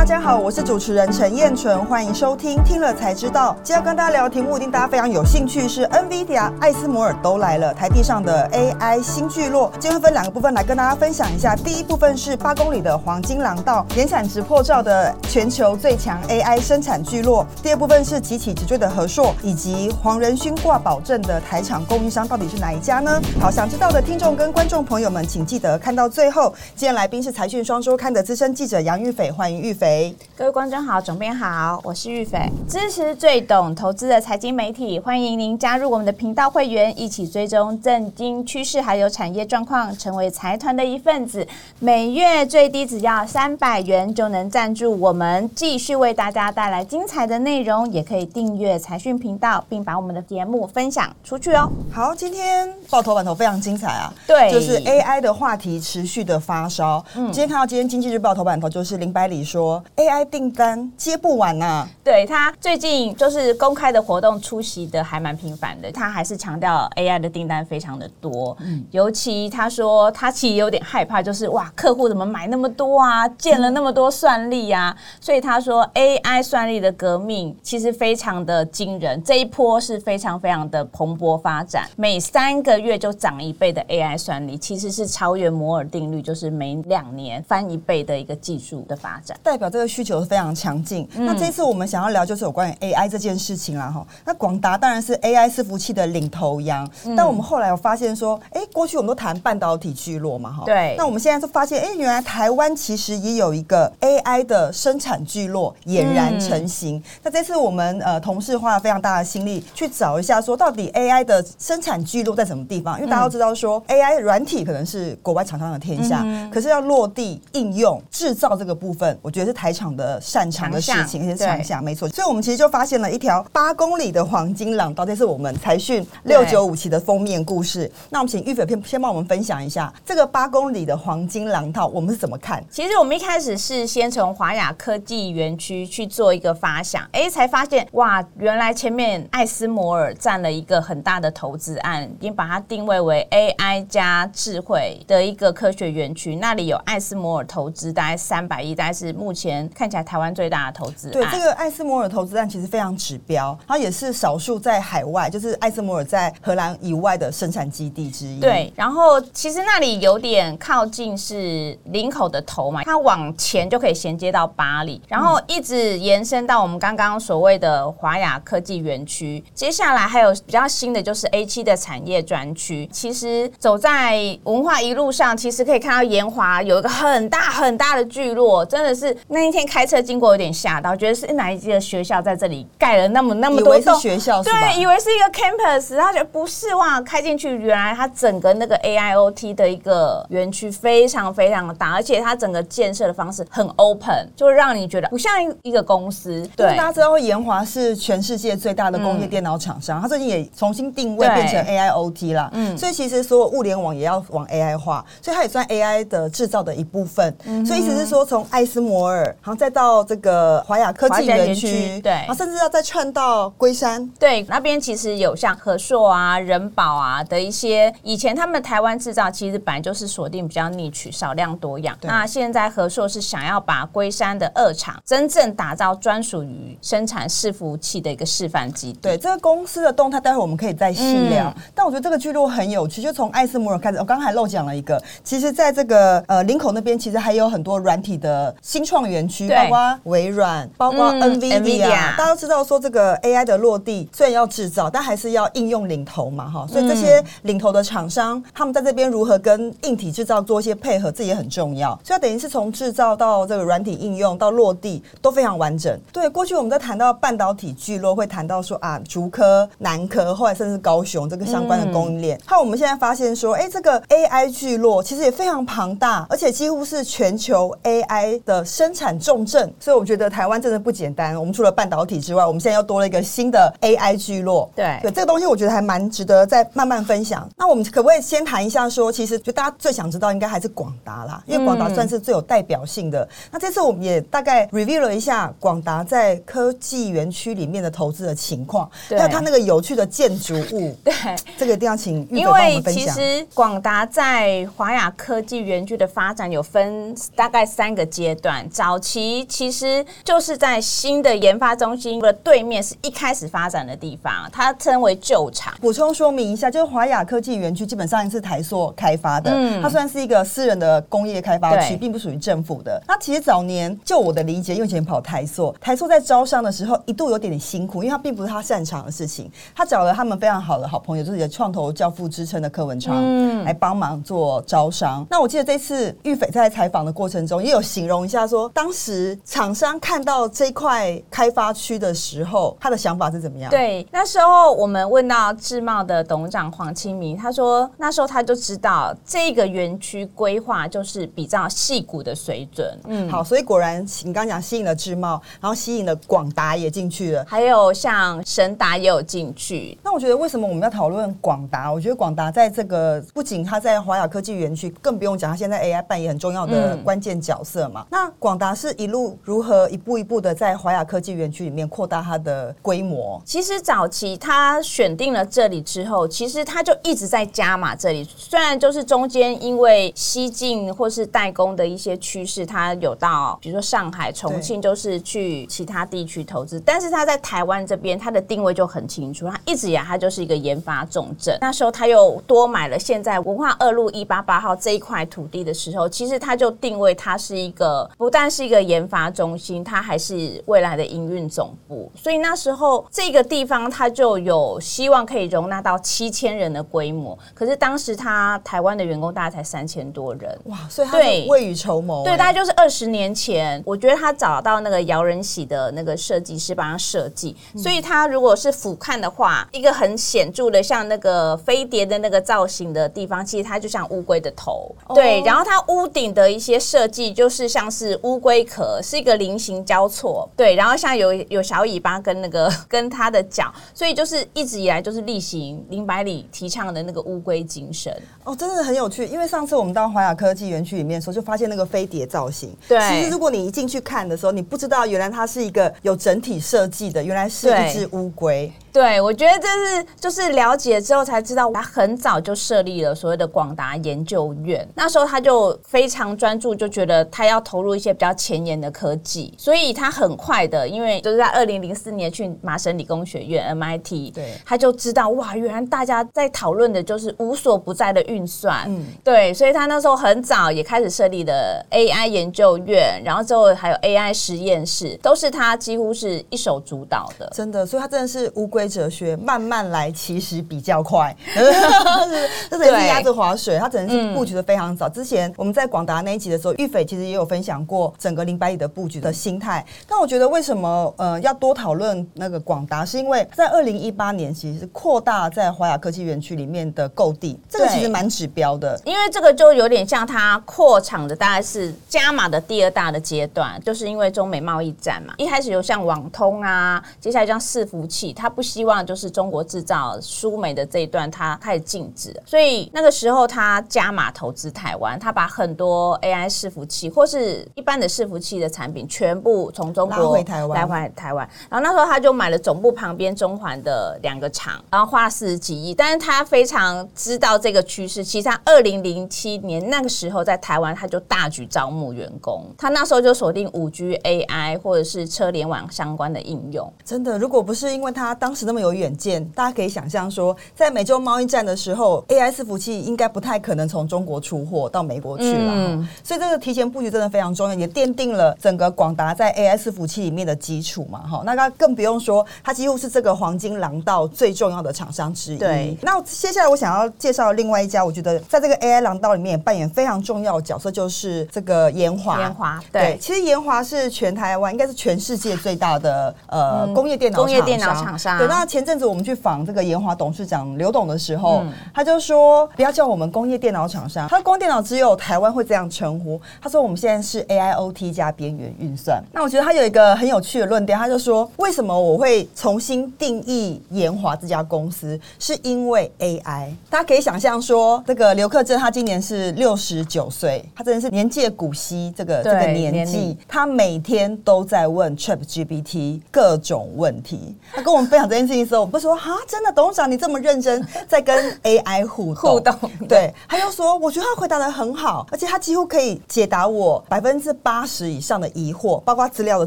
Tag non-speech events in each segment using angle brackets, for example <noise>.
大家好，我是主持人陈彦纯，欢迎收听听了才知道。今天要跟大家聊的题目，一定大家非常有兴趣，是 NVIDIA、艾斯摩尔都来了，台地上的 AI 新聚落。今天会分两个部分来跟大家分享一下。第一部分是八公里的黄金廊道，年产值破兆的全球最强 AI 生产聚落。第二部分是急起直追的和硕，以及黄仁勋挂保证的台厂供应商到底是哪一家呢？好，想知道的听众跟观众朋友们，请记得看到最后。今天来宾是财讯双周刊的资深记者杨玉斐，欢迎玉斐。各位观众好，总编好，我是玉斐，支持最懂投资的财经媒体，欢迎您加入我们的频道会员，一起追踪政经趋势还有产业状况，成为财团的一份子。每月最低只要三百元就能赞助我们，继续为大家带来精彩的内容，也可以订阅财讯频道，并把我们的节目分享出去哦。好，今天报头版头非常精彩啊，对，就是 AI 的话题持续的发烧。嗯，今天看到今天经济日报头版头就是林百里说 AI 订单接不完呐、啊。对，他最近就是公开的活动出席的还蛮频繁的，他还是强调 AI 的订单非常的多。嗯，尤其他说他其实有点害怕，就是哇，客户怎么买那么多啊，建了那么多算力啊，所以他说 AI 算力的革命其实非常的惊人，这一波是非常非常的蓬勃发展，每三个月就涨一倍的 AI 算力，其实是超越摩尔定律，就是每两年翻一倍的一个技术的发展，代表这个需求是非常强劲。嗯、那这次我们想要聊就是有关于 AI 这件事情啦，哈。那广达当然是 AI 伺服器的领头羊，嗯、但我们后来有发现说，哎，过去我们都谈半导体聚落嘛，哈。对。那我们现在就发现，哎，原来台湾其实也有一个 AI 的生产聚落俨然成型。嗯、那这次我们呃同事花了非常大的心力去找一下，说到底 AI 的生产聚落在什么地方？因为大家都知道说、嗯、AI 软体可能是国外厂商的天下，嗯、可是要落地应用制造这个部分，我觉得是台场的擅长的事情，而且强项，没错。所以，我们其实就发现了一条八公里的黄金廊道，这是我们财讯六九五期的封面故事。那我们请玉斐先先帮我们分享一下这个八公里的黄金廊道，我们是怎么看？其实我们一开始是先从华雅科技园区去做一个发想，哎，才发现哇，原来前面艾斯摩尔占了一个很大的投资案，已经把它定位为 AI 加智慧的一个科学园区，那里有艾斯摩尔投资大概三百亿，大概是目前看起来台湾最大的投资。对，这个艾斯摩尔投资案其实非常指标，它也是少数在海外，就是艾斯摩尔在荷兰以外的生产基地之一。对，然后其实那里有点靠近是林口的头嘛，它往前就可以衔接到巴黎，然后一直延伸到我们刚刚所谓的华雅科技园区。接下来还有比较新的就是 A 七的产业专区。其实走在文化一路上，其实可以看到延华有一个很大很大的聚落，真的是那一天开车经过有点吓到，觉得是哪一届的学校在这里盖了那么那么多栋学校，对，以为是一个 campus，然后觉得不是哇，开进去原来它整个那个 AIoT 的一个园区非常非常的大，而且它整个建设的方式很 open，就会让你觉得不像一个公司。对，大家知道延华是全世界最大的工业电脑厂商，它最近也重新定位变成 AIoT 了，嗯，所以其实所有物联网也要往 AI 化，所以它也算 AI 的制造的一部分。嗯、所以意思是说，从艾斯摩尔，然后再到这个华雅科技园区，对，然后甚至要再串到龟山，对，那边其实有像和硕啊、人保啊的一些，以前他们台湾制造其实本来就是锁定比较 niche 少量多样。那现在和硕是想要把龟山的二厂真正打造专属于生产伺服器的一个示范基地。对，这个公司的动态，待会我们可以再细聊。嗯、但我觉得这个聚落很有趣，就从艾斯摩尔开始，我刚刚还漏讲了一个，其实在这个呃林口那边，其实还有很多软体的新创园区，包括微软，包括 NVIDIA，、嗯、大家都知道说这个 AI 的落地虽然要制造，但还是要应用领头嘛，哈，所以这些领头的厂商，他们在这边如何跟硬体制造做一些配合，这也很重要。所以等于是从制造到这个软体应用到落地都非常完整。对，过去我们在谈到半导体聚落，会谈到说啊，竹科、南科，后来甚至高雄这个相关的供应链。那、嗯、我们现在发现说，哎，这个 AI 聚落其实也非常庞大，而且几乎是全球 AI 的生产重镇。所以我觉得台湾真的不简单。我们除了半导体之外，我们现在又多了一个新的 AI 聚落。对，对，这个东西我觉得还蛮值得再慢慢分享。那我们可不可以先谈一下说，其实就大家最想知道应该还是广达啦，因为广达算是最有代表性的。嗯、那这次我们也大概 review 了一下广达在科技园区里面的投资的情况，对还有它那个有趣的建筑物。<laughs> 对，这个一定要请玉斐帮我们分享。因为其实广达在华亚科技园区的发展有分大概三个阶段，早早期其实就是在新的研发中心的对面，是一开始发展的地方，它称为旧厂。补充说明一下，就是华亚科技园区基本上是台塑开发的，嗯，它算是一个私人的工业开发区，并不属于政府的。那其实早年就我的理解，因为以前跑台塑，台塑在招商的时候一度有点点辛苦，因为它并不是他擅长的事情。他找了他们非常好的好朋友，就是创投教父之称的柯文昌，嗯，来帮忙做招商。那我记得这次玉斐在采访的过程中，也有形容一下说，当时厂商看到这块开发区的时候，他的想法是怎么样？对，那时候我们问到智茂的董事长黄清明，他说那时候他就知道这个园区规划就是比较细骨的水准。嗯，好，所以果然你刚刚讲吸引了智茂，然后吸引了广达也进去了，还有像神达也有进去。那我觉得为什么我们要讨论广达？我觉得广达在这个不仅他在华雅科技园区，更不用讲，他现在 AI 扮演很重要的关键角色嘛。嗯、那广达是一路如何一步一步的在华亚科技园区里面扩大它的规模？其实早期他选定了这里之后，其实他就一直在加码这里。虽然就是中间因为西进或是代工的一些趋势，他有到比如说上海、重庆，就是去其他地区投资，但是他在台湾这边，他的定位就很清楚，他一直以来他就是一个研发重镇。那时候他又多买了现在文化二路一八八号这一块土地的时候，其实他就定位它是一个不但是一个研发中心，它还是未来的营运总部。所以那时候这个地方它就有希望可以容纳到七千人的规模。可是当时他台湾的员工大概才三千多人，哇！所以他未雨绸缪，对，大概就是二十年前，我觉得他找到那个姚仁喜的那个设计师帮他设计，所以他如果是俯瞰的话，一个很显著的像那个飞碟的那个造型的地方，其实它就像乌龟的头，对。然后它屋顶的一些设计就是像是乌龟壳，是一个菱形交错，对。然后像有有小尾巴跟那个跟它的脚，所以就是一直以来就是例行林百里提倡的那个乌龟精神。哦，真的很有趣，因为上次我们到华雅科技园区里面的时候，就发现那个飞碟造型。对，其实如果你一进去看的时候，你不知道原来它是一个有整体设计的，原来是一只乌龟。对，我觉得这是就是了解之后才知道，他很早就设立了所谓的广达研究院。那时候他就非常专注，就觉得他要投入一些比较前沿的科技，所以他很快的，因为就是在二零零四年去麻省理工学院 MIT，对，他就知道哇，原来大家在讨论的就是无所不在的运算，嗯，对，所以他那时候很早也开始设立了 AI 研究院，然后之后还有 AI 实验室，都是他几乎是一手主导的，真的，所以他真的是乌龟。哲学慢慢来，其实比较快。<laughs> <laughs> 这等于是鸭子划水，它只能是布局的非常早。之前我们在广达那一集的时候，玉斐其实也有分享过整个林百里的布局的心态。但我觉得为什么呃要多讨论那个广达，是因为在二零一八年其实是扩大在华雅科技园区里面的购地，这个其实蛮指标的。因为这个就有点像它扩厂的大概是加码的第二大的阶段，就是因为中美贸易战嘛。一开始有像网通啊，接下来像伺服器，它不。希望就是中国制造输美的这一段，它开始禁止，所以那个时候他加码投资台湾，他把很多 AI 伺服器或是一般的伺服器的产品全部从中国回台湾，来回台湾。然后那时候他就买了总部旁边中环的两个厂，然后花了四十几亿。但是他非常知道这个趋势，其实他二零零七年那个时候在台湾，他就大举招募员工，他那时候就锁定五 G AI 或者是车联网相关的应用。真的，如果不是因为他当时。那么有远见，大家可以想象说，在美洲贸易战的时候，AI 伺服器应该不太可能从中国出货到美国去了。嗯，所以这个提前布局真的非常重要，也奠定了整个广达在 AI 伺服器里面的基础嘛。哈，那它更不用说，它几乎是这个黄金廊道最重要的厂商之一。对，那接下来我想要介绍另外一家，我觉得在这个 AI 廊道里面也扮演非常重要的角色，就是这个研华。研华，对，其实研华是全台湾，应该是全世界最大的呃工业电脑工业电脑厂商。对，那前阵子我们去访这个研华董事长刘董的时候，嗯、他就说不要叫我们工业电脑厂商，他说工业电脑只有台湾会这样称呼。他说我们现在是 AIoT 加边缘运算。那我觉得他有一个很有趣的论点，他就说为什么我会重新定义研华这家公司，是因为 AI。大家可以想象说，这个刘克珍他今年是六十九岁，他真的是年届古稀这个这个年纪，他每天都在问 ChatGPT 各种问题。他跟我们分享这件事情的时候，我不说哈，真的董事长你这么认真在跟 AI 互动互动，对，他又说我觉得他回答的很好，而且他几乎可以解答我百分之八十以上的疑惑，包括资料的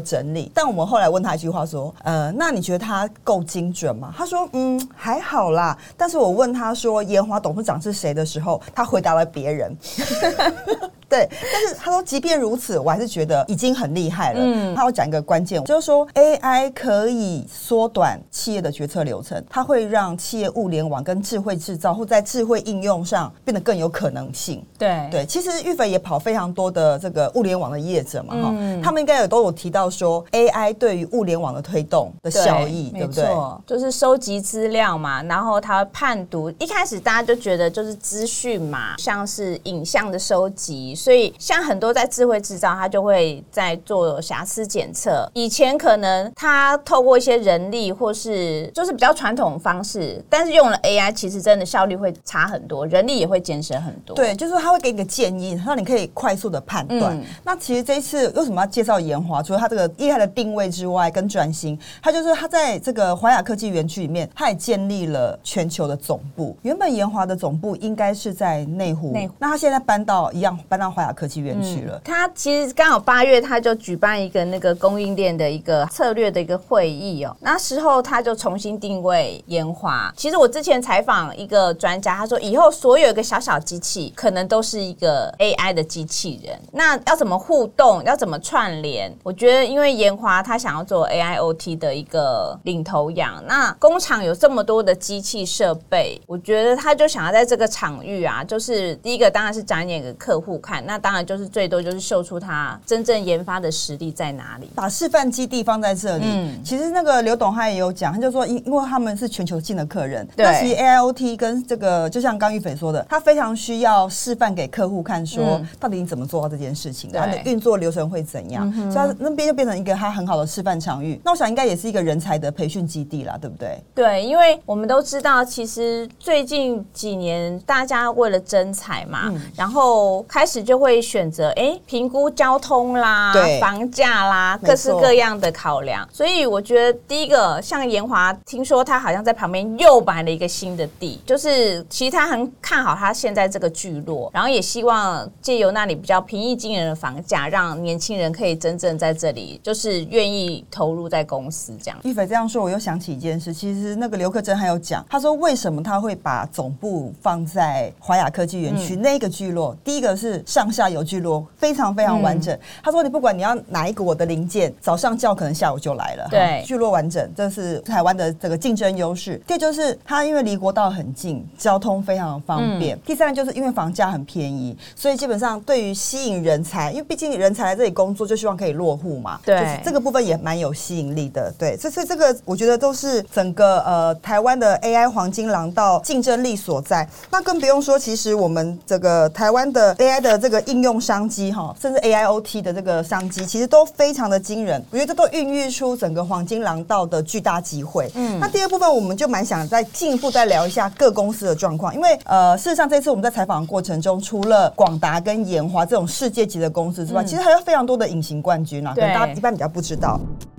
整理。但我们后来问他一句话说，呃，那你觉得他够精准吗？他说，嗯，还好啦。但是我问他说研华董事长是谁的时候，他回答了别人。对，但是他说，即便如此，我还是觉得已经很厉害了。嗯，他要讲一个关键，就是说 AI 可以缩短企业的决策流程，它会让企业物联网跟智慧制造或在智慧应用上变得更有可能性。对对，其实玉斐也跑非常多的这个物联网的业者嘛，哈、嗯，他们应该也都有提到说 AI 对于物联网的推动的效益，对，对不对？就是收集资料嘛，然后它判读。一开始大家就觉得就是资讯嘛，像是影像的收集。所以，像很多在智慧制造，它就会在做瑕疵检测。以前可能它透过一些人力，或是就是比较传统的方式，但是用了 AI，其实真的效率会差很多，人力也会节省很多。对，就是他会给你个建议，让你可以快速的判断。嗯、那其实这一次为什么要介绍研华？除了它这个厉害的定位之外，跟转型，它就是它在这个华雅科技园区里面，它也建立了全球的总部。原本研华的总部应该是在内湖，内湖，那它现在搬到一样搬到。华雅科技园区了，他其实刚好八月他就举办一个那个供应链的一个策略的一个会议哦，那时候他就重新定位烟花。其实我之前采访一个专家，他说以后所有一个小小机器可能都是一个 AI 的机器人。那要怎么互动？要怎么串联？我觉得因为烟花他想要做 AIoT 的一个领头羊，那工厂有这么多的机器设备，我觉得他就想要在这个场域啊，就是第一个当然是展演给客户看。那当然就是最多就是秀出他真正研发的实力在哪里，把示范基地放在这里。嗯，其实那个刘董他也有讲，他就说因因为他们是全球性的客人，那其实 AIoT 跟这个就像刚玉斐说的，他非常需要示范给客户看，说到底你怎么做到这件事情，它的运作流程会怎样，所以他那边就变成一个他很好的示范场域。那我想应该也是一个人才的培训基地啦，对不对？对，因为我们都知道，其实最近几年大家为了征才嘛，嗯、然后开始就。就会选择哎，评估交通啦、房价啦，各式各样的考量。所以我觉得第一个，像研华，听说他好像在旁边又买了一个新的地，就是其实他很看好他现在这个聚落，然后也希望借由那里比较平易近人的房价，让年轻人可以真正在这里，就是愿意投入在公司这样。一菲这样说，我又想起一件事，其实那个刘克珍还有讲，他说为什么他会把总部放在华亚科技园区、嗯、那个聚落？第一个是上。上下游聚落非常非常完整。嗯、他说：“你不管你要哪一个我的零件，早上叫可能下午就来了。对，聚落完整，这是台湾的这个竞争优势。第二就是它因为离国道很近，交通非常的方便。嗯、第三就是因为房价很便宜，所以基本上对于吸引人才，因为毕竟人才来这里工作，就希望可以落户嘛。对，就是这个部分也蛮有吸引力的。对，所以这个我觉得都是整个呃台湾的 AI 黄金廊道竞争力所在。那更不用说，其实我们这个台湾的 AI 的这个。”应用商机哈，甚至 AIoT 的这个商机，其实都非常的惊人。我觉得这都孕育出整个黄金廊道的巨大机会。嗯，那第二部分我们就蛮想再进一步再聊一下各公司的状况，因为呃，事实上这次我们在采访的过程中，除了广达跟研华这种世界级的公司之外，嗯、其实还有非常多的隐形冠军啊，可能大家一般比较不知道。这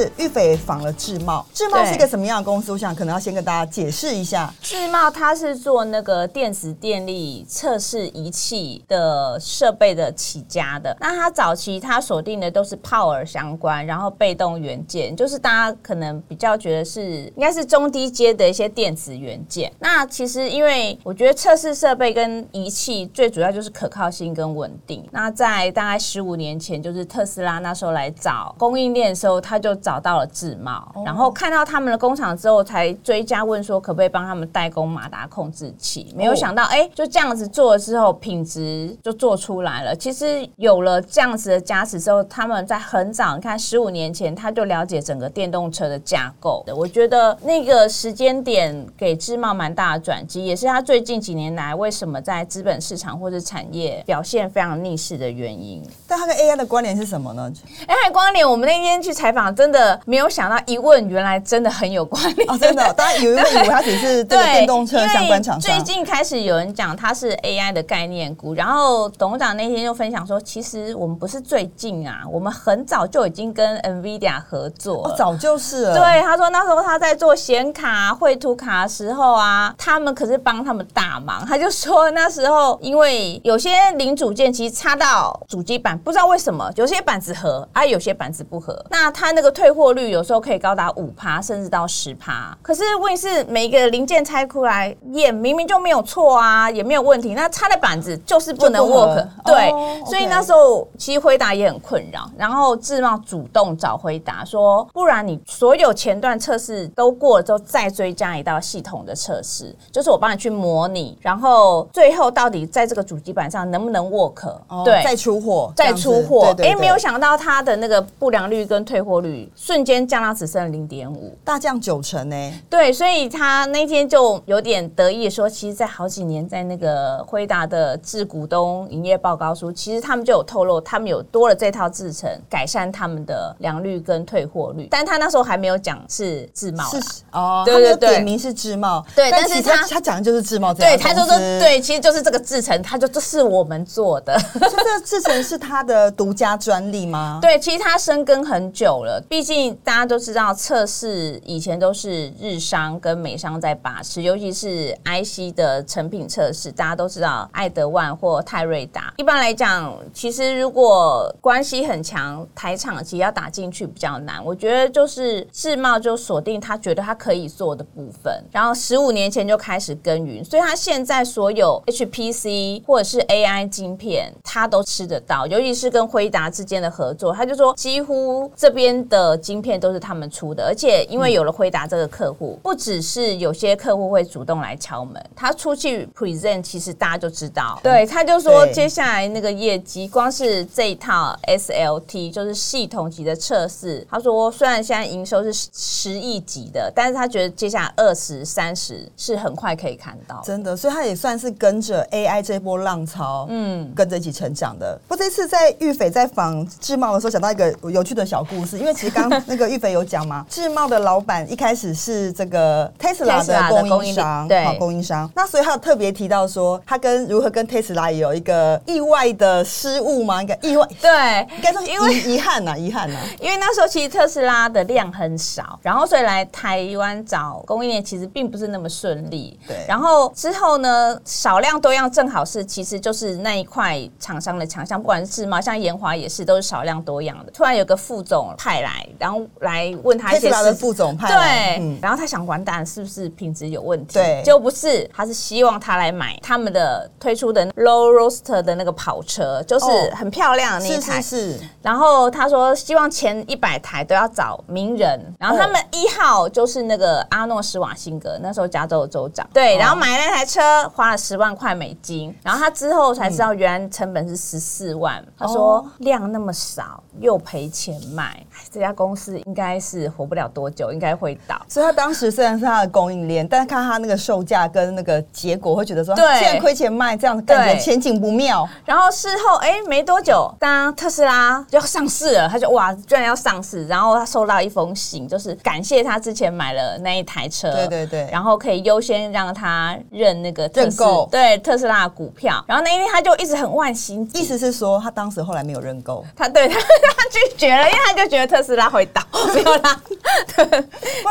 次育斐访了智茂，智茂是一个什么样的公司？我想可能要先跟大家解释一下。智茂它是做那个电子电力测试仪器的设备的起家的。那它早期它锁定的都是 power 相关，然后被动元件，就是大家可能比较觉得是应该是中低阶的一些电子元件。那其实因为我觉得测试设备跟仪器最主要就是可靠性跟稳定。那在大概十五年前，就是特斯拉那时候来找供应链的时候。他就找到了智茂，然后看到他们的工厂之后，才追加问说可不可以帮他们代工马达控制器。没有想到，哎，就这样子做了之后，品质就做出来了。其实有了这样子的加持之后，他们在很早，你看十五年前他就了解整个电动车的架构。我觉得那个时间点给智茂蛮大的转机，也是他最近几年来为什么在资本市场或者产业表现非常逆势的原因。但它跟 AI 的关联是什么呢？AI 关联，我们那天去采访。真的没有想到一问，原来真的很有关联。哦，真的，<laughs> 大家以为以为他只是这个电动车相关厂商。最近开始有人讲它是 AI 的概念股，然后董事长那天就分享说，其实我们不是最近啊，我们很早就已经跟 NVIDIA 合作，哦，早就是了。对，他说那时候他在做显卡、绘图卡的时候啊，他们可是帮他们大忙。他就说那时候因为有些零组件其实插到主机板，不知道为什么有些板子合，啊，有些板子不合，那他那个退货率有时候可以高达五趴，甚至到十趴。可是问题是每一个零件拆出来验，明明就没有错啊，也没有问题，那插的板子就是不能 work。对，哦、所以那时候其实辉达也很困扰，然后智茂主动找辉达说，不然你所有前段测试都过了之后，再追加一道系统的测试，就是我帮你去模拟，然后最后到底在这个主机板上能不能 work？、哦、对，再出货，再出货。哎，没有想到它的那个不良率跟退货率瞬间降到只剩零点五，大降九成呢。对，所以他那天就有点得意说，其实，在好几年在那个辉达的致股东营业报告书，其实他们就有透露，他们有多了这套制程，改善他们的良率跟退货率。但他那时候还没有讲是自贸，是哦，对对对，点名是自贸，对，但是他他讲的就是自贸，对，他就说对，其实就是这个制程，他就这是我们做的，<laughs> 这个制程是他的独家专利吗？对，其实他深耕很久了，毕毕竟大家都知道，测试以前都是日商跟美商在把持，尤其是 IC 的成品测试，大家都知道爱德万或泰瑞达。一般来讲，其实如果关系很强，台厂其实要打进去比较难。我觉得就是致茂就锁定他觉得他可以做的部分，然后十五年前就开始耕耘，所以他现在所有 HPC 或者是 AI 晶片，他都吃得到，尤其是跟辉达之间的合作，他就说几乎这边的晶片都是他们出的，而且因为有了辉达这个客户，不只是有些客户会主动来敲门，他出去 present，其实大家就知道，对，他就说接下来那个业绩，光是这一套 SLT 就是系统级的测试，他说虽然现在营收是十亿级的，但是他觉得接下来二十三十是很快可以看到，真的，所以他也算是跟着 AI 这波浪潮，嗯，跟着一起成长的。不，这次在玉斐在访智茂的时候，想到一个有趣的小故事，因为其实刚刚那个玉斐有讲嘛，<laughs> 致茂的老板一开始是这个 Tesla 的供应商，对，供应商。那所以他有特别提到说，他跟如何跟 Tesla 也有一个意外的失误吗？应该意外，对，应该说因为遗憾呐，遗憾呐，因为那时候其实特斯拉的量很少，然后所以来台湾找供应链其实并不是那么顺利。对，然后之后呢，少量多样正好是其实就是那一块厂商的强项，不管是致茂，像延华也是都是少量多样的。突然有个副总派来，然后来问他一些的。副总派来，对，然后他想完蛋，是不是品质有问题？对，就不是，他是希望他来买他们的推出的 Low Roaster 的那个跑车，就是很漂亮的那一台。是。然后他说希望前一百台都要找名人，然后他们一号就是那个阿诺施瓦辛格，那时候加州的州长。对，然后买那台车花了十万块美金，然后他之后才知道原来成本是十四万。他说量那么少。又赔钱卖，这家公司应该是活不了多久，应该会倒。所以他当时虽然是他的供应链，但是看他那个售价跟那个结果，会觉得说，对，现在亏钱卖，这样感觉前景不妙。然后事后，哎，没多久，当特斯拉就要上市了，他就哇，居然要上市，然后他收到一封信，就是感谢他之前买了那一台车，对对对，然后可以优先让他认那个认购，对特斯拉的股票。然后那一天他就一直很万幸，意思是说他当时后来没有认购，他对他。他拒绝了，因为他就觉得特斯拉会倒，<laughs> 没有啦。<laughs> 对，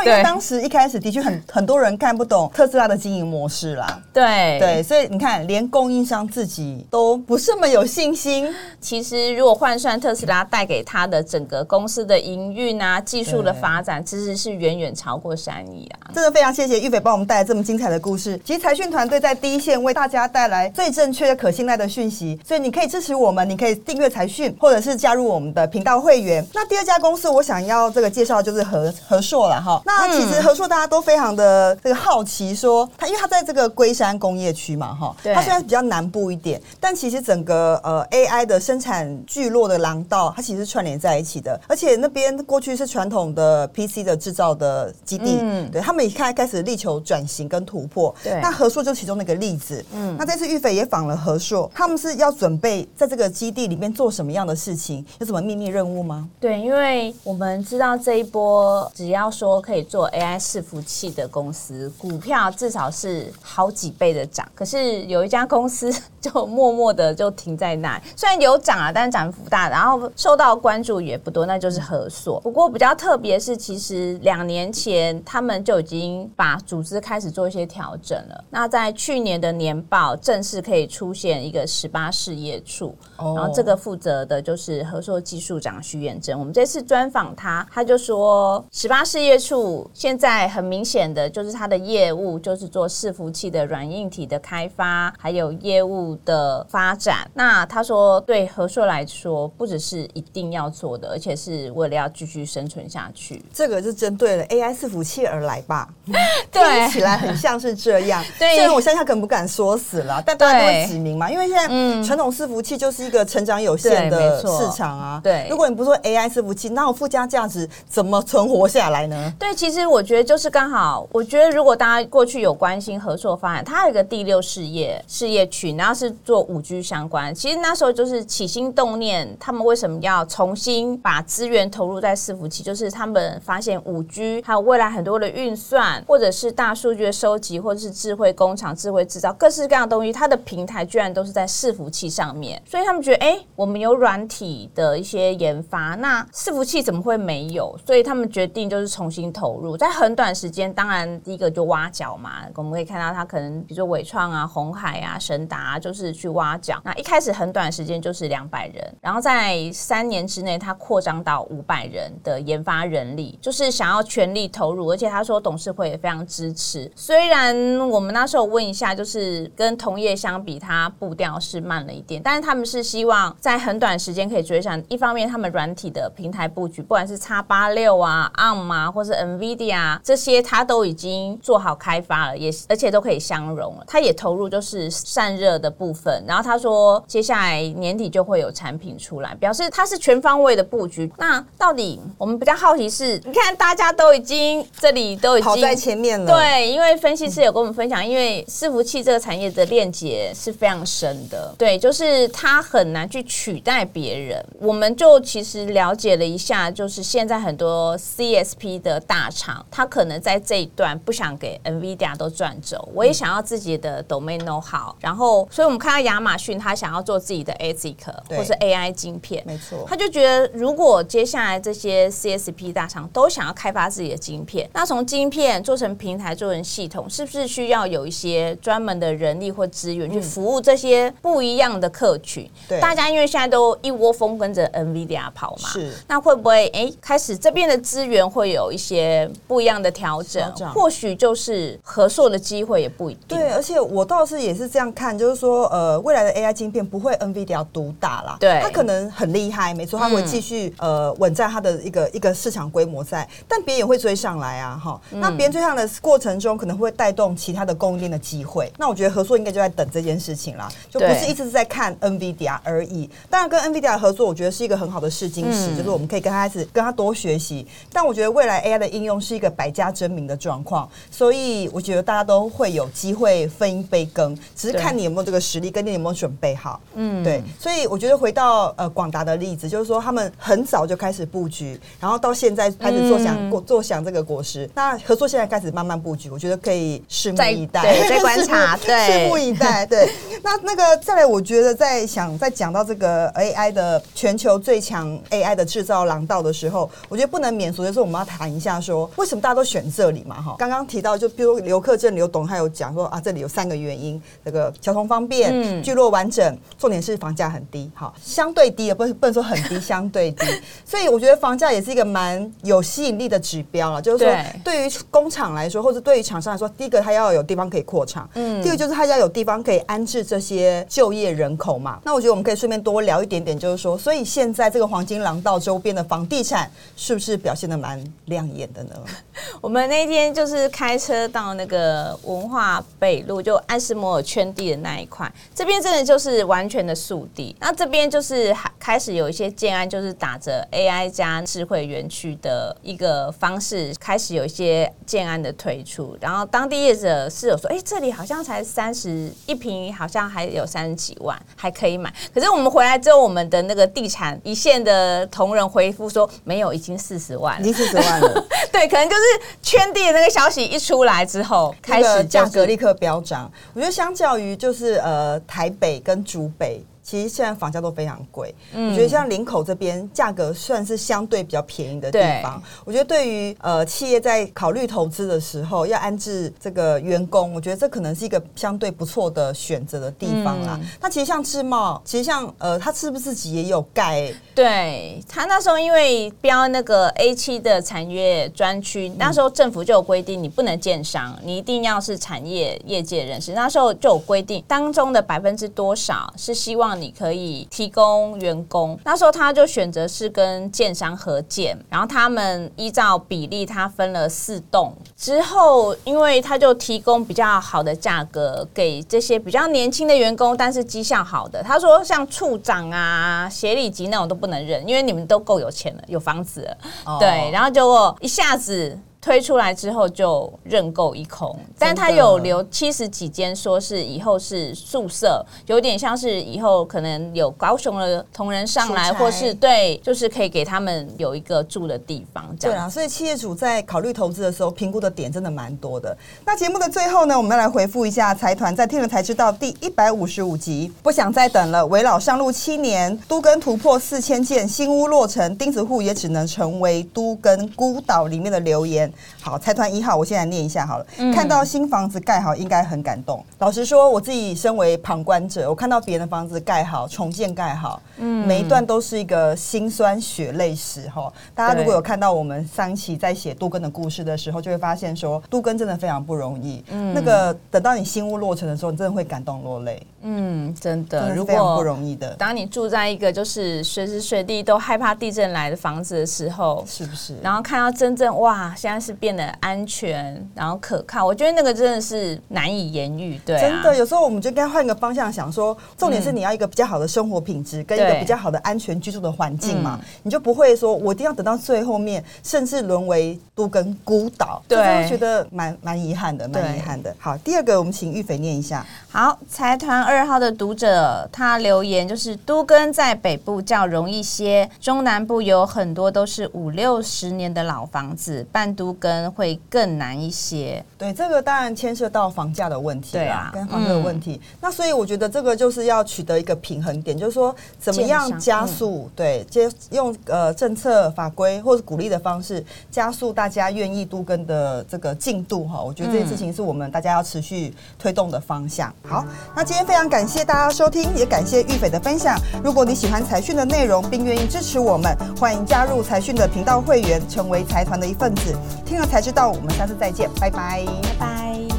因为当时一开始的确很很多人看不懂特斯拉的经营模式啦。对对，所以你看，连供应商自己都不是那么有信心。其实，如果换算特斯拉带给他的整个公司的营运啊、技术的发展，其实是远远超过三亿啊。真的非常谢谢玉斐帮我们带来这么精彩的故事。其实财讯团队在第一线为大家带来最正确、可信赖的讯息，所以你可以支持我们，你可以订阅财讯，或者是加入我们的频道会员。那第二家公司，我想要这个介绍就是和和硕了哈。那其实和硕大家都非常的这个好奇，说他因为他在这个龟山工业区嘛哈，它虽然比较南部一点，但其实整个呃 AI 的生产聚落的廊道，它其实是串联在一起的。而且那边过去是传统的 PC 的制造的基地，嗯，对他们也开开始力求转型跟突破。对，那和硕就其中的一个例子。嗯，那这次玉斐也访了和硕，他们是要准备在这个基地里面做什么样的事情？有什么秘密任务吗？对，因为我们们知道这一波，只要说可以做 AI 伺服器的公司，股票至少是好几倍的涨。可是有一家公司 <laughs> 就默默的就停在那，虽然有涨啊，但是涨幅大，然后受到关注也不多，那就是合硕。不过比较特别是，其实两年前他们就已经把组织开始做一些调整了。那在去年的年报正式可以出现一个十八事业处，然后这个负责的就是合硕技术长徐远征。我们这次专访他，他就说十八事业处现在很明显的就是他的业务就是做伺服器的软硬体的开发，还有业务的发展。那他说对和硕来说，不只是一定要做的，而且是为了要继续生存下去。这个是针对了 AI 伺服器而来吧？<laughs> <laughs> 对，听起来很像是这样。<laughs> 对，虽然我现在他可能不敢说死了，但大家都会指明嘛，因为现在传统伺服器就是一个成长有限的市场啊。对，如果你不说 AI 伺服器，那我附加价值怎么存活下来呢？对，其实我觉得就是刚好，我觉得如果大家过去有关心合作方案，它有一个第六事业事业群，然后是做五 G 相关。其实那时候就是起心动念，他们为什么要重新把资源投入在伺服器？就是他们发现五 G 还有未来很多的运算，或者是大数据的收集，或者是智慧工厂、智慧制造，各式各样的东西，它的平台居然都是在伺服器上面。所以他们觉得，哎，我们有软体的一些研发，那伺服器怎么会没有？所以他们决定就是重新投入，在很短时间，当然第一个就挖角嘛。我们可以看到，他可能比如说伟创啊、红海啊、神达啊，就是去挖角。那一开始很短时间就是两百人，然后在三年之内，他扩张到五百人的研发人力，就是想要全力投入。而且他说董事会也非常支持。虽然我们那时候问一下，就是跟同业相比，他步调是慢了一点，但是他们是希望在很短时间可以追上。一方面，他们软体的平台布局，不管是叉八六啊、ARM 啊，或是 NVIDIA 这些，它都已经做好开发了，也而且都可以相容了。它也投入就是散热的部分，然后他说接下来年底就会有产品出来，表示它是全方位的布局。那到底我们比较好奇是，你看大家都已经这里都已经跑在前面了，对，因为分析师有跟我们分享，因为伺服器这个产业的链接是非常深的，对，就是它很难去取代别人。我们就其实了解了一下，就是现在很多 CSP 的大厂，他可能在这一段不想给 NVIDIA 都赚走，我也想要自己的 domain know how。然后，所以我们看到亚马逊，他想要做自己的 ASIC 或是 AI 晶片，没错，他就觉得如果接下来这些 CSP 大厂都想要开发自己的晶片，那从晶片做成平台，做成系统，是不是需要有一些专门的人力或资源去服务这些不一样的客群？对，大家因为现在都一窝蜂跟着 NVIDIA 跑嘛，是，那会不会哎开始这边的资源会有一些不一样的调整？或许就是合作的机会也不一定。对，而且我倒是也是这样看，就是说呃，未来的 AI 晶片不会 NVIDIA 独大啦，对，它可能很厉害，没错，它会继续呃稳在它的一个一个市场规模在，但别人也会追上来啊，哈，那别人追上的过程中可能会带动其他的供应链的机会。那我觉得合作应该就在等这件事情啦，就不是一直是在看 NVIDIA 而已。当然跟 NVIDIA 合作，我觉得是一个很好的试金石，就是我们可以跟他一起跟他多学习。但我觉得未来 AI 的应用是一个百家争鸣的状况，所以我觉得大家都会有机会分一杯羹，只是看你有没有这个实力，跟你有没有准备好。嗯，对。所以我觉得回到呃广达的例子，就是说他们很早就开始布局，然后到现在开始坐享过坐享这个果实。那合作现在开始慢慢布局，我觉得可以拭目以待，对，再观察，<laughs> 对，拭目以待。对，<laughs> 那那个再来，我觉得在想在讲到这个 AI 的全球最强 AI 的制造廊道的时候，我觉得不能免俗的是我们要谈一下说，为什么大家都选这里嘛？哈，刚刚提到就比如刘克正刘董他有讲说啊，这里有三个原因，这个交通方便，嗯，聚落完整，重点是房价很低，好，相对低也不不能说很低，相对低，<laughs> 所以我觉得房价也是一个蛮有吸引力的指标了，就是说对。于工厂来说，或者对于厂商来说，第一个他要有地方可以扩厂，嗯，第二个就是他要有地方可以安置这些就业人口嘛。那我觉得我们可以顺便多聊一点点，就是说，所以现在这个黄金廊道周边的房地产是不是表现的蛮亮眼的呢？<laughs> 我们那天就是开车到那个文化北路，就安斯摩尔圈地的那一块，这边真的就是完全的速地。那这边就是开始有一些建安，就是打着 AI 加智慧园区的一个方式，开始有一些建安的推出。然后当地业者是有说，哎，这里好像才三十一平，好像还有三十几万，还可以买。可是我们回来之后，我们的那个地产一线的同仁回复说，没有，已经四十万，已经四十万了。<laughs> 对，可能就是圈地的那个消息一出来之后，开始价格立刻飙涨。我觉得相较于就是呃台北跟竹北。其实现在房价都非常贵，嗯，我觉得像林口这边价格算是相对比较便宜的地方。我觉得对于呃企业在考虑投资的时候，要安置这个员工，我觉得这可能是一个相对不错的选择的地方啦。那其实像智茂，其实像呃，他是不是自己也有盖？对，他那时候因为标那个 A 七的产业专区，那时候政府就有规定，你不能建商，你一定要是产业业界人士。那时候就有规定，当中的百分之多少是希望。你可以提供员工，那时候他就选择是跟建商合建，然后他们依照比例，他分了四栋之后，因为他就提供比较好的价格给这些比较年轻的员工，但是绩效好的，他说像处长啊、协理级那种都不能认，因为你们都够有钱了，有房子了，哦、对，然后结果一下子。推出来之后就认购一空，但他有留七十几间，说是以后是宿舍，有点像是以后可能有高雄的同仁上来，或是对，就是可以给他们有一个住的地方。这样。对啊，所以企业主在考虑投资的时候，评估的点真的蛮多的。那节目的最后呢，我们要来回复一下财团在听了才知道第一百五十五集，不想再等了。围老上路七年，都跟突破四千件，新屋落成，钉子户也只能成为都跟孤岛里面的留言。好，财团一号，我先来念一下好了。嗯、看到新房子盖好，应该很感动。老实说，我自己身为旁观者，我看到别人的房子盖好、重建盖好，嗯，每一段都是一个辛酸血泪史哈。大家如果有看到我们上期在写杜根的故事的时候，就会发现说，杜根真的非常不容易。嗯，那个等到你新屋落成的时候，你真的会感动落泪。嗯，真的，非常不容易的。当你住在一个就是随时随地都害怕地震来的房子的时候，是不是？然后看到真正哇，现在是变得安全，然后可靠，我觉得那个真的是难以言喻。对啊，真的，有时候我们就该换个方向想说，重点是你要一个比较好的生活品质，跟一个比较好的安全居住的环境嘛，你就不会说我一定要等到最后面，甚至沦为都跟孤岛。对，我觉得蛮蛮遗憾的，蛮遗憾的。好，第二个我们请玉斐念一下。好，财团。二号的读者他留言就是都跟在北部较容易些，中南部有很多都是五六十年的老房子，办都更会更难一些。对，这个当然牵涉到房价的问题，对啊，跟房价的问题。嗯、那所以我觉得这个就是要取得一个平衡点，就是说怎么样加速，嗯、对，接用呃政策法规或者鼓励的方式加速大家愿意都更的这个进度哈。我觉得这件事情是我们大家要持续推动的方向。好，那今天非常。非常感谢大家收听，也感谢玉斐的分享。如果你喜欢财讯的内容，并愿意支持我们，欢迎加入财讯的频道会员，成为财团的一份子。听了才知道我们下次再见拜拜。拜拜。